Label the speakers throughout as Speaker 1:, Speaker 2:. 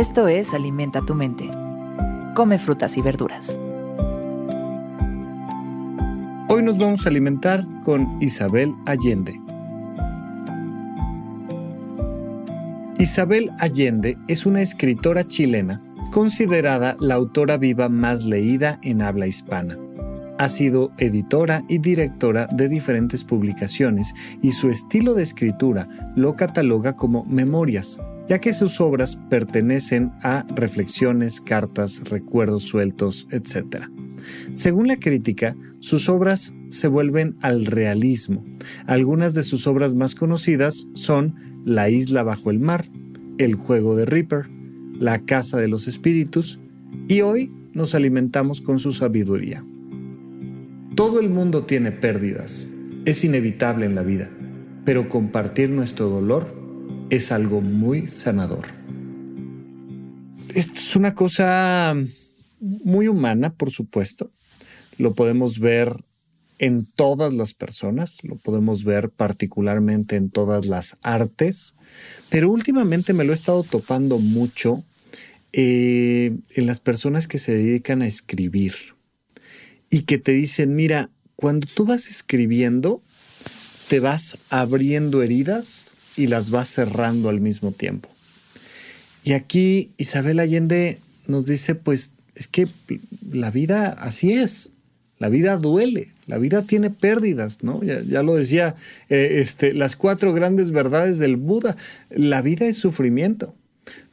Speaker 1: Esto es Alimenta tu mente. Come frutas y verduras.
Speaker 2: Hoy nos vamos a alimentar con Isabel Allende. Isabel Allende es una escritora chilena considerada la autora viva más leída en habla hispana. Ha sido editora y directora de diferentes publicaciones y su estilo de escritura lo cataloga como memorias, ya que sus obras pertenecen a reflexiones, cartas, recuerdos sueltos, etc. Según la crítica, sus obras se vuelven al realismo. Algunas de sus obras más conocidas son La isla bajo el mar, El juego de Reaper, La casa de los espíritus y hoy nos alimentamos con su sabiduría. Todo el mundo tiene pérdidas, es inevitable en la vida, pero compartir nuestro dolor es algo muy sanador. Esto es una cosa muy humana, por supuesto. Lo podemos ver en todas las personas, lo podemos ver particularmente en todas las artes, pero últimamente me lo he estado topando mucho eh, en las personas que se dedican a escribir y que te dicen, mira, cuando tú vas escribiendo, te vas abriendo heridas y las vas cerrando al mismo tiempo. Y aquí Isabel Allende nos dice, pues es que la vida así es, la vida duele, la vida tiene pérdidas, ¿no? Ya, lo decía, eh, este, las cuatro grandes verdades del Buda, la vida es sufrimiento,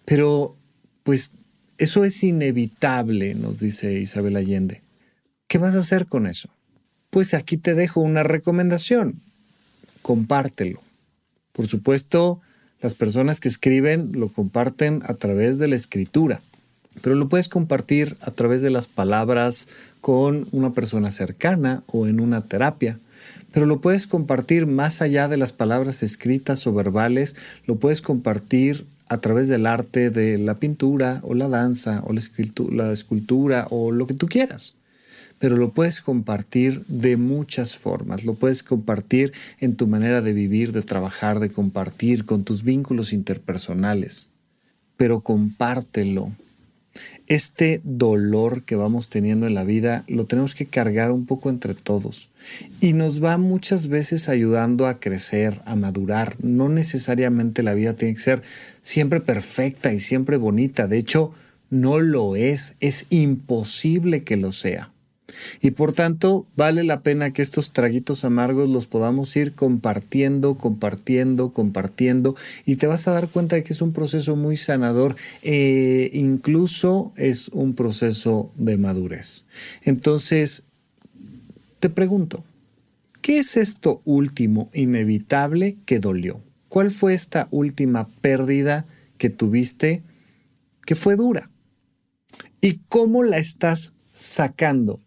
Speaker 2: pero pues eso es inevitable, nos dice Isabel Allende. ¿Qué vas a hacer con eso? Pues aquí te dejo una recomendación. Compártelo. Por supuesto, las personas que escriben lo comparten a través de la escritura, pero lo puedes compartir a través de las palabras con una persona cercana o en una terapia. Pero lo puedes compartir más allá de las palabras escritas o verbales, lo puedes compartir a través del arte de la pintura o la danza o la escultura o lo que tú quieras pero lo puedes compartir de muchas formas. Lo puedes compartir en tu manera de vivir, de trabajar, de compartir con tus vínculos interpersonales. Pero compártelo. Este dolor que vamos teniendo en la vida lo tenemos que cargar un poco entre todos y nos va muchas veces ayudando a crecer, a madurar. No necesariamente la vida tiene que ser siempre perfecta y siempre bonita. De hecho, no lo es. Es imposible que lo sea. Y por tanto, vale la pena que estos traguitos amargos los podamos ir compartiendo, compartiendo, compartiendo, y te vas a dar cuenta de que es un proceso muy sanador, e incluso es un proceso de madurez. Entonces, te pregunto, ¿qué es esto último inevitable que dolió? ¿Cuál fue esta última pérdida que tuviste que fue dura? ¿Y cómo la estás sacando?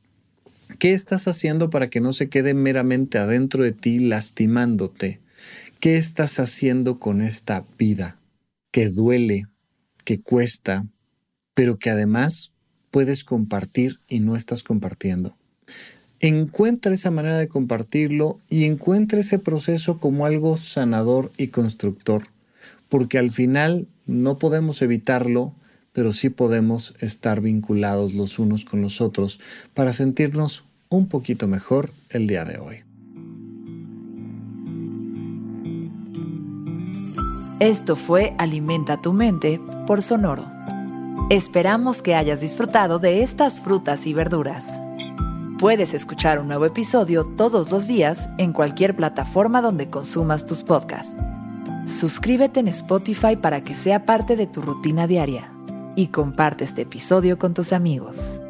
Speaker 2: ¿Qué estás haciendo para que no se quede meramente adentro de ti lastimándote? ¿Qué estás haciendo con esta vida que duele, que cuesta, pero que además puedes compartir y no estás compartiendo? Encuentra esa manera de compartirlo y encuentra ese proceso como algo sanador y constructor, porque al final no podemos evitarlo, pero sí podemos estar vinculados los unos con los otros para sentirnos un poquito mejor el día de hoy.
Speaker 1: Esto fue Alimenta tu mente por Sonoro. Esperamos que hayas disfrutado de estas frutas y verduras. Puedes escuchar un nuevo episodio todos los días en cualquier plataforma donde consumas tus podcasts. Suscríbete en Spotify para que sea parte de tu rutina diaria y comparte este episodio con tus amigos.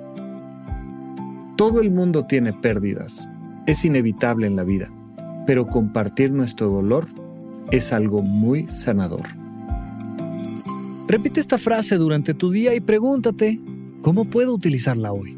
Speaker 2: Todo el mundo tiene pérdidas, es inevitable en la vida, pero compartir nuestro dolor es algo muy sanador. Repite esta frase durante tu día y pregúntate, ¿cómo puedo utilizarla hoy?